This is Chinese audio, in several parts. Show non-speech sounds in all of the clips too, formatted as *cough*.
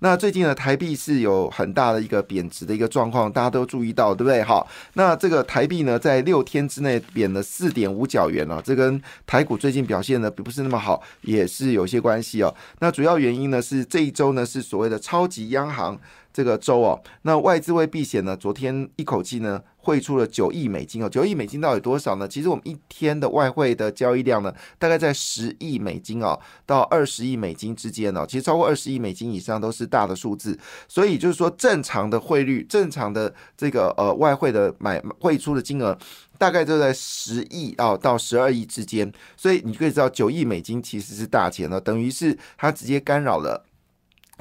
那最近的台币是有很大的一个贬值的一个状况，大家都注意到，对不对？好，那这个台币呢，在六天之内贬了四点五角元啊，这跟台股最近表现的不是那么好，也是有些关系哦。那主要原因呢是这一周呢是所谓的超级央行。这个周哦，那外资为避险呢，昨天一口气呢汇出了九亿美金哦，九亿美金到底多少呢？其实我们一天的外汇的交易量呢，大概在十亿美金哦到二十亿美金之间哦，其实超过二十亿美金以上都是大的数字，所以就是说正常的汇率，正常的这个呃外汇的买汇出的金额，大概就在十亿哦到十二亿之间，所以你可以知道九亿美金其实是大钱了，等于是它直接干扰了。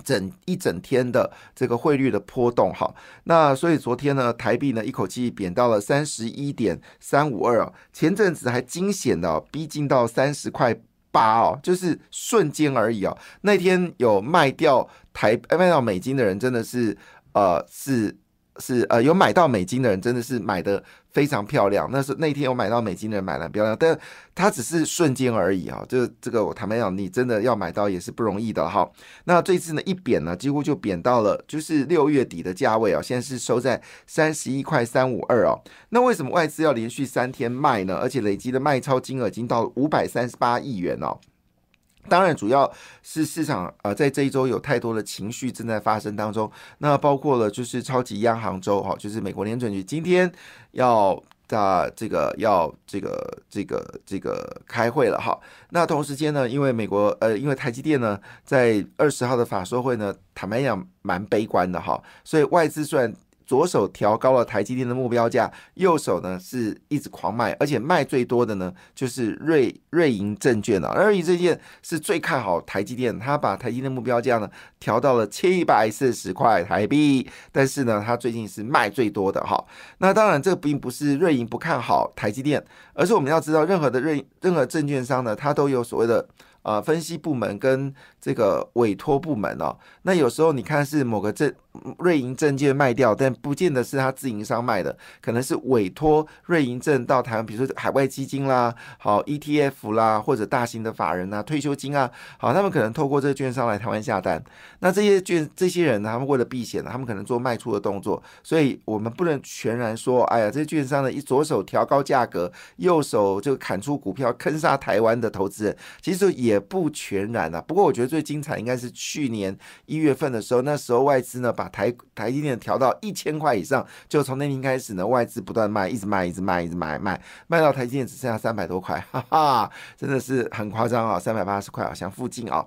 整一整天的这个汇率的波动，哈，那所以昨天呢，台币呢一口气贬到了三十一点三五二啊，前阵子还惊险的逼近到三十块八哦，就是瞬间而已哦。那天有卖掉台卖掉美金的人，真的是呃是。是呃，有买到美金的人真的是买的非常漂亮。那是那天有买到美金的人买的漂亮，但它只是瞬间而已啊。就这个，我坦白讲，你真的要买到也是不容易的哈。那这次呢一贬呢，几乎就贬到了就是六月底的价位啊，现在是收在三十一块三五二哦。那为什么外资要连续三天卖呢？而且累积的卖超金额已经到五百三十八亿元哦。当然，主要是市场呃，在这一周有太多的情绪正在发生当中。那包括了就是超级央行周哈，就是美国联准局今天要在这个要这个这个这个开会了哈。那同时间呢，因为美国呃，因为台积电呢在二十号的法说会呢，坦白讲蛮悲观的哈，所以外资虽然。左手调高了台积电的目标价，右手呢是一直狂卖，而且卖最多的呢就是瑞瑞银证券啊。瑞银证券是最看好台积电，他把台积电目标价呢调到了七百四十块台币，但是呢，他最近是卖最多的哈。那当然，这并不是瑞银不看好台积电，而是我们要知道，任何的瑞任何证券商呢，它都有所谓的。呃，分析部门跟这个委托部门哦，那有时候你看是某个证瑞银证券卖掉，但不见得是他自营商卖的，可能是委托瑞银证到台湾，比如说海外基金啦，好 ETF 啦，或者大型的法人啊，退休金啊，好，他们可能透过这个券商来台湾下单。那这些券这些人呢，他们为了避险，他们可能做卖出的动作，所以我们不能全然说，哎呀，这些券商呢一左手调高价格，右手就砍出股票坑杀台湾的投资人，其实也。也不全然啊，不过我觉得最精彩应该是去年一月份的时候，那时候外资呢把台台积电调到一千块以上，就从那天开始呢，外资不断卖，一直卖，一直卖，一直卖，卖卖到台积电只剩下三百多块，哈哈，真的是很夸张啊，三百八十块好像附近啊。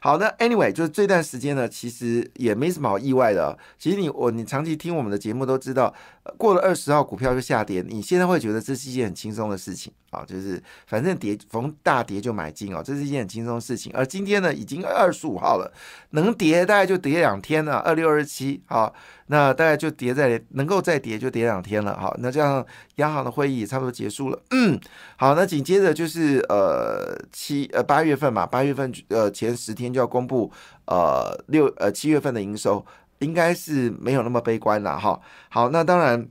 好，那 anyway 就是这段时间呢，其实也没什么好意外的。其实你我你长期听我们的节目都知道，过了二十号股票就下跌，你现在会觉得这是一件很轻松的事情啊，就是反正跌逢大跌就买进哦，这是一件很轻松的事情。而今天呢，已经二十五号了，能跌大概就跌两天了，二六二七好。那大概就跌在能够再跌就跌两天了，好，那这样央行的会议差不多结束了，嗯，好，那紧接着就是呃七呃八月份嘛，八月份呃前十天就要公布呃六呃七月份的营收，应该是没有那么悲观了哈，好，那当然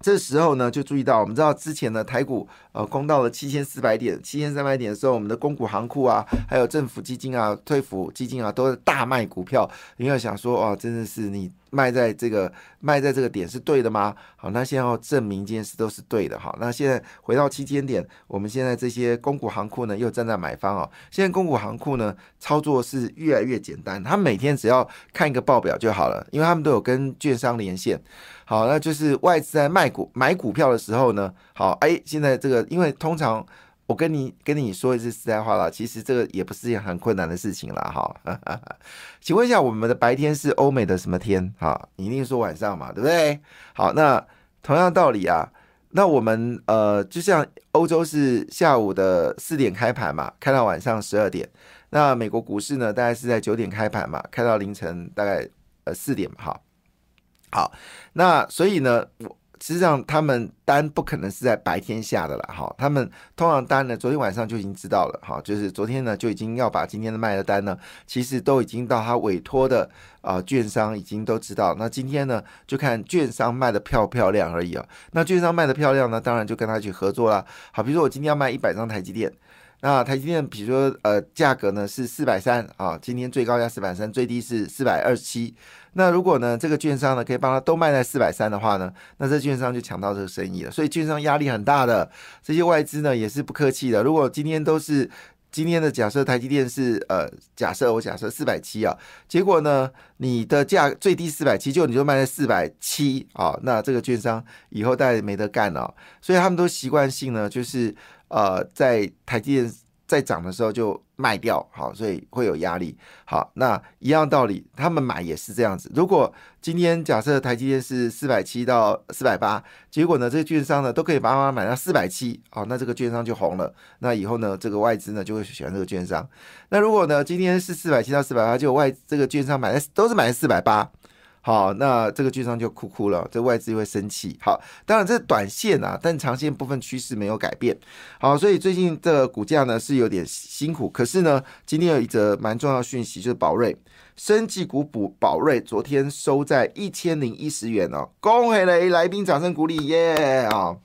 这时候呢就注意到，我们知道之前的台股。呃，攻到了七千四百点、七千三百点的时候，我们的公股行库啊，还有政府基金啊、退辅基金啊，都是大卖股票。因为想说，哇，真的是你卖在这个卖在这个点是对的吗？好，那现在要证明这件事都是对的。好，那现在回到期间点，我们现在这些公股行库呢，又站在买方哦。现在公股行库呢，操作是越来越简单，他每天只要看一个报表就好了，因为他们都有跟券商连线。好，那就是外资在卖股买股票的时候呢，好，哎，现在这个。因为通常我跟你跟你说一句实在话了，其实这个也不是件很困难的事情了哈。*laughs* 请问一下，我们的白天是欧美的什么天？哈，你一定说晚上嘛，对不对？好，那同样道理啊，那我们呃，就像欧洲是下午的四点开盘嘛，开到晚上十二点。那美国股市呢，大概是在九点开盘嘛，开到凌晨大概呃四点嘛。哈，好，那所以呢，我。实际上他们单不可能是在白天下的了哈，他们通常单呢，昨天晚上就已经知道了哈，就是昨天呢就已经要把今天的卖的单呢，其实都已经到他委托的啊券商已经都知道，那今天呢就看券商卖的漂不漂亮而已啊，那券商卖的漂亮呢，当然就跟他去合作啦。好，比如说我今天要卖一百张台积电。那台积电，比如说，呃，价格呢是四百三啊，今天最高价四百三，最低是四百二十七。那如果呢，这个券商呢可以帮他都卖在四百三的话呢，那这券商就抢到这个生意了。所以券商压力很大的，这些外资呢也是不客气的。如果今天都是今天的假设，台积电是呃，假设我假设四百七啊，结果呢，你的价最低四百七，就你就卖在四百七啊，那这个券商以后大家没得干了。所以他们都习惯性呢，就是。呃，在台积电在涨的时候就卖掉，好，所以会有压力。好，那一样道理，他们买也是这样子。如果今天假设台积电是四百七到四百八，结果呢，这个券商呢都可以把它买到四百七，好，那这个券商就红了。那以后呢，这个外资呢就会选这个券商。那如果呢，今天是四百七到四百八，就外这个券商买的都是买的四百八。好，那这个券商就哭哭了，这外资会生气。好，当然这是短线啊，但长线部分趋势没有改变。好，所以最近这个股价呢是有点辛苦，可是呢，今天有一则蛮重要讯息，就是宝瑞生技股补宝瑞，昨天收在一千零一十元哦，恭喜雷来宾，掌声鼓励耶啊！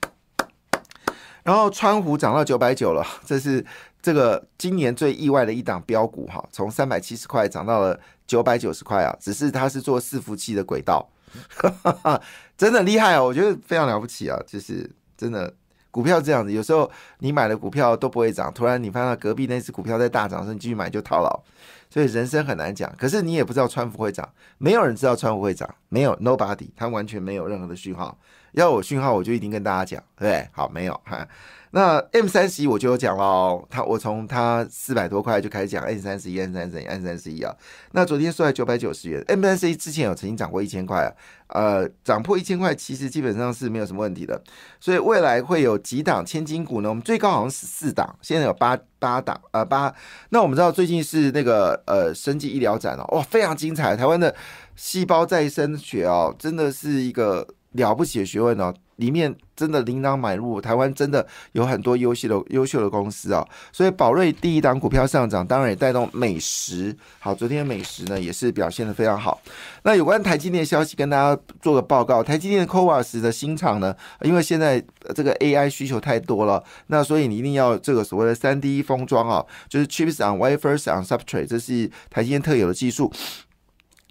然后川湖涨到九百九了，这是这个今年最意外的一档标股哈，从三百七十块涨到了。九百九十块啊，只是它是做伺服器的轨道，*laughs* 真的厉害啊！我觉得非常了不起啊！就是真的股票这样子，有时候你买的股票都不会涨，突然你发现隔壁那只股票在大涨，时候你继续买就套牢，所以人生很难讲。可是你也不知道川普会涨，没有人知道川普会涨，没有 nobody，他完全没有任何的讯号。要我讯号，我就一定跟大家讲，对？好，没有哈。那 M 三十一我就有讲了，它我从它四百多块就开始讲 M 三十一、M 三十一、M 三十一啊。那昨天收在九百九十元，M 三十一之前有曾经涨过一千块啊，呃，涨破一千块其实基本上是没有什么问题的。所以未来会有几档千金股呢？我们最高好像是四档，现在有八八档呃八。那我们知道最近是那个呃生技医疗展哦，哇，非常精彩，台湾的细胞再生学哦，真的是一个。了不起的学问哦，里面真的琳琅满目，台湾真的有很多优秀的优秀的公司啊，所以宝瑞第一档股票上涨，当然也带动美食。好，昨天的美食呢也是表现的非常好。那有关台积电的消息，跟大家做个报告，台积电的 CoWAS 的新厂呢，因为现在这个 AI 需求太多了，那所以你一定要这个所谓的三 D 封装啊，就是 Chips on Wafers on Substrate，这是台积电特有的技术。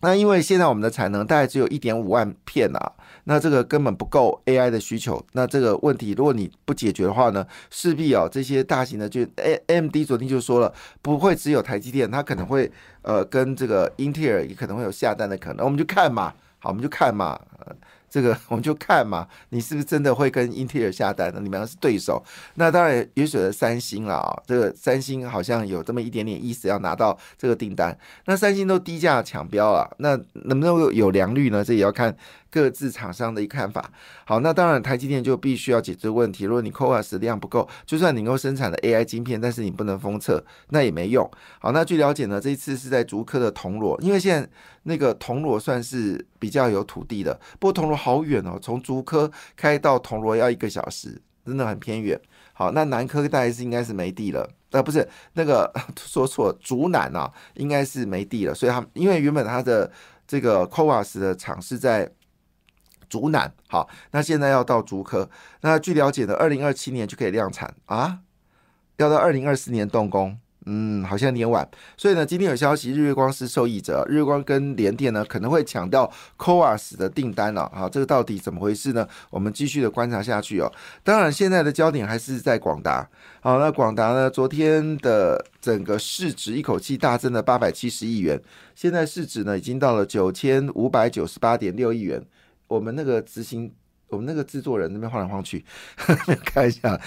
那因为现在我们的产能大概只有一点五万片啊。那这个根本不够 AI 的需求，那这个问题如果你不解决的话呢，势必啊这些大型的就 A M D 昨天就说了，不会只有台积电，它可能会呃跟这个英特尔也可能会有下单的可能，我们就看嘛，好，我们就看嘛。这个我们就看嘛，你是不是真的会跟英特尔下单呢？你们是对手，那当然也选择三星了啊。这个三星好像有这么一点点意思，要拿到这个订单。那三星都低价抢标了，那能不能有良率呢？这也要看各自厂商的一看法。好，那当然台积电就必须要解决问题。如果你 CoWAS 量不够，就算你能够生产的 AI 晶片，但是你不能封测，那也没用。好，那据了解呢，这一次是在竹科的铜锣，因为现在。那个铜锣算是比较有土地的，不过铜锣好远哦，从竹科开到铜锣要一个小时，真的很偏远。好，那南科大概是应该是没地了，呃，不是那个 *laughs* 说错，竹南啊，应该是没地了，所以他因为原本他的这个 c o a s 的厂是在竹南，好，那现在要到竹科，那据了解呢，二零二七年就可以量产啊，要到二零二四年动工。嗯，好像有点晚，所以呢，今天有消息，日月光是受益者，日月光跟联电呢可能会抢到 CoWAS 的订单了，好，这个到底怎么回事呢？我们继续的观察下去哦。当然，现在的焦点还是在广达，好，那广达呢，昨天的整个市值一口气大增了八百七十亿元，现在市值呢已经到了九千五百九十八点六亿元。我们那个执行，我们那个制作人那边晃来晃去，看一下，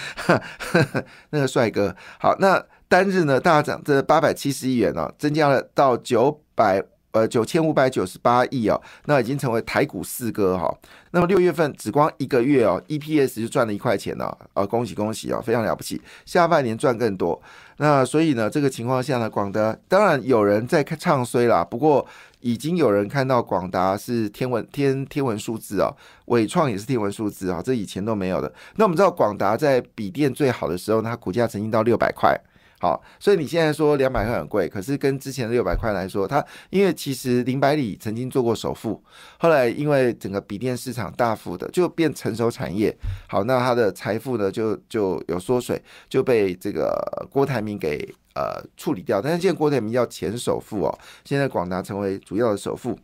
*laughs* 那个帅哥，好，那。单日呢大涨这八百七十亿元哦，增加了到九百呃九千五百九十八亿哦，那已经成为台股四哥哈。那么六月份只光一个月哦，EPS 就赚了一块钱了啊，恭喜恭喜哦，非常了不起。下半年赚更多。那所以呢，这个情况下呢，广德当然有人在唱衰啦，不过已经有人看到广达是天文天天文数字啊，伟创也是天文数字啊，这以前都没有的。那我们知道广达在笔电最好的时候，它股价曾经到六百块。好，所以你现在说两百块很贵，可是跟之前的六百块来说，它因为其实林百里曾经做过首富，后来因为整个笔电市场大幅的就变成熟产业，好，那它的财富呢就就有缩水，就被这个郭台铭给呃处理掉。但是现在郭台铭要前首富哦，现在广达成为主要的首富。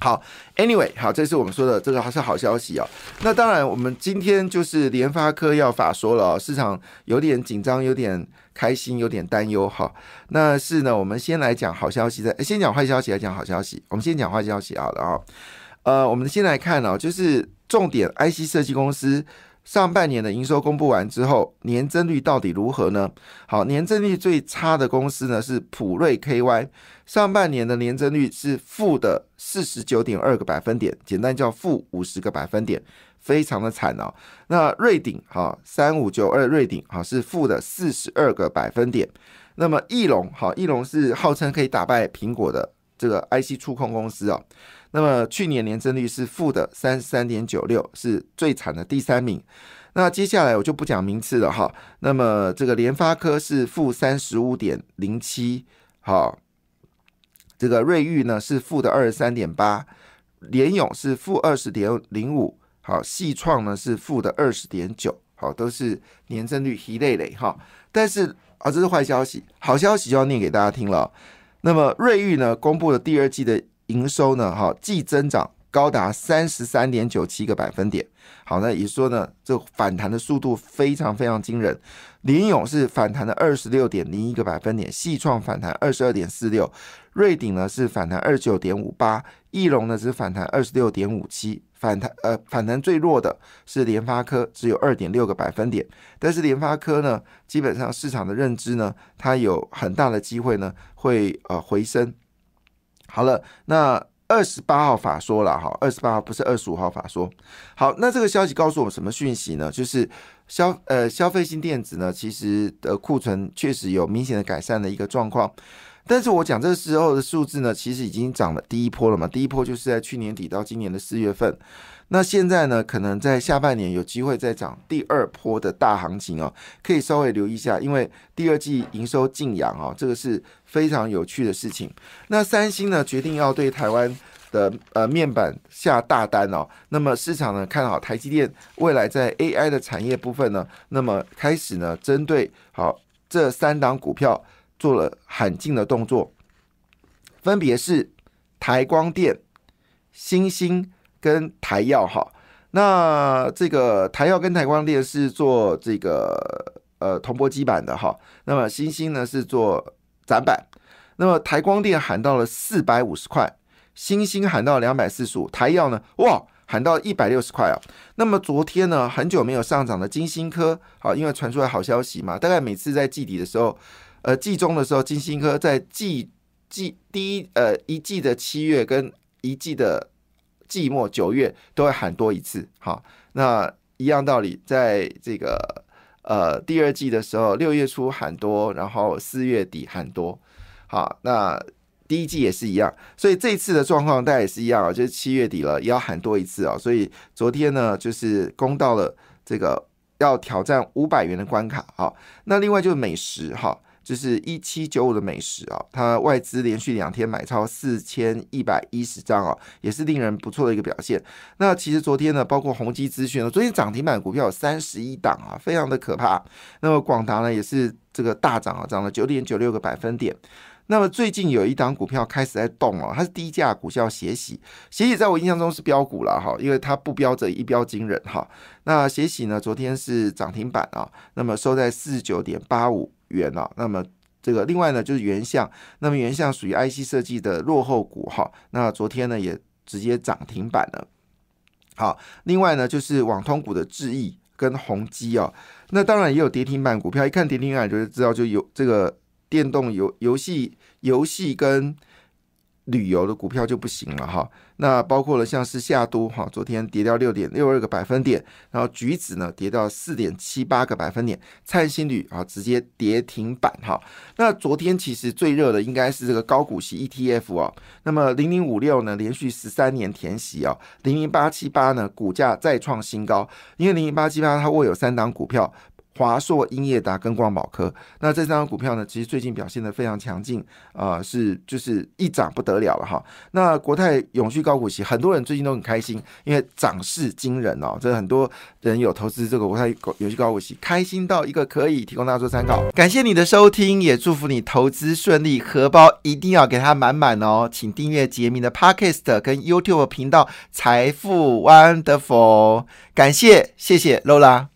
好，Anyway，好，这是我们说的这个还是好消息哦。那当然，我们今天就是联发科要法说了，市场有点紧张，有点开心，有点担忧哈。那是呢，我们先来讲好消息，再先讲坏消息，来讲好消息。我们先讲坏消息好了啊。呃，我们先来看哦，就是重点 IC 设计公司。上半年的营收公布完之后，年增率到底如何呢？好，年增率最差的公司呢是普瑞 KY，上半年的年增率是负的四十九点二个百分点，简单叫负五十个百分点，非常的惨哦。那瑞鼎哈三五九二瑞鼎哈是负的四十二个百分点。那么翼龙好，翼龙是号称可以打败苹果的这个 IC 触控公司哦。那么去年年增率是负的三十三点九六，是最惨的第三名。那接下来我就不讲名次了哈。那么这个联发科是负三十五点零七，好，这个瑞昱呢是负的二十三点八，联勇是负二十点零五，好，细创呢是负的二十点九，好，都是年增率一累累哈。但是啊，这是坏消息，好消息就要念给大家听了。那么瑞昱呢公布了第二季的。营收呢？哈，季增长高达三十三点九七个百分点。好，那也说呢，这反弹的速度非常非常惊人。联勇是反弹的二十六点零一个百分点，细创反弹二十二点四六，瑞鼎呢是反弹二十九点五八，翼龙呢是反弹二十六点五七。反弹呃，反弹最弱的是联发科，只有二点六个百分点。但是联发科呢，基本上市场的认知呢，它有很大的机会呢，会呃回升。好了，那二十八号法说了哈，二十八号不是二十五号法说。好，那这个消息告诉我们什么讯息呢？就是消呃消费性电子呢，其实的库存确实有明显的改善的一个状况。但是我讲这时候的数字呢，其实已经涨了第一波了嘛，第一波就是在去年底到今年的四月份。那现在呢，可能在下半年有机会再涨第二波的大行情哦，可以稍微留意一下，因为第二季营收净扬哦，这个是非常有趣的事情。那三星呢，决定要对台湾的呃面板下大单哦，那么市场呢看好台积电未来在 AI 的产业部分呢，那么开始呢针对好这三档股票做了喊进的动作，分别是台光电、星星。跟台药哈，那这个台药跟台光电是做这个呃铜箔基板的哈，那么星星呢是做展板，那么台光电喊到了四百五十块，星星喊到两百四十五，台药呢哇喊到一百六十块啊，那么昨天呢很久没有上涨的金星科，啊，因为传出来好消息嘛，大概每次在季底的时候，呃季中的时候，金星科在季季第一呃一季的七月跟一季的。季末九月都会喊多一次，好，那一样道理，在这个呃第二季的时候，六月初喊多，然后四月底喊多，好，那第一季也是一样，所以这次的状况大概也是一样啊，就是七月底了也要喊多一次啊，所以昨天呢就是攻到了这个要挑战五百元的关卡，好，那另外就是美食哈。就是一七九五的美食啊，它外资连续两天买超四千一百一十张啊，也是令人不错的一个表现。那其实昨天呢，包括宏基资讯呢，昨天涨停板股票有三十一档啊，非常的可怕。那么广达呢，也是这个大涨啊，涨了九点九六个百分点。那么最近有一档股票开始在动哦，它是低价股，叫协喜。协喜在我印象中是标股了哈，因为它不标则一标惊人哈。那协喜呢，昨天是涨停板啊，那么收在四十九点八五。元啊，那么这个另外呢就是原相，那么原相属于 IC 设计的落后股哈，那昨天呢也直接涨停板了。好，另外呢就是网通股的智易跟宏基啊，那当然也有跌停板股票，一看跌停板就知道就有这个电动游游戏游戏跟旅游的股票就不行了哈。那包括了像是夏都哈，昨天跌掉六点六二个百分点，然后橘子呢跌到四点七八个百分点，灿星旅啊直接跌停板哈。那昨天其实最热的应该是这个高股息 ETF 啊，那么零零五六呢连续十三年填息啊，零零八七八呢股价再创新高，因为零零八七八它握有三档股票。华硕、英业达跟光宝科，那这三张股票呢，其实最近表现的非常强劲，啊，是就是一涨不得了了哈。那国泰永续高股息，很多人最近都很开心，因为涨势惊人哦，这很多人有投资这个国泰永续高股息，开心到一个可以提供大家做参考。感谢你的收听，也祝福你投资顺利，荷包一定要给它满满哦。请订阅杰明的 Podcast 跟 YouTube 频道财富 Wonderful，感谢谢谢 Lola。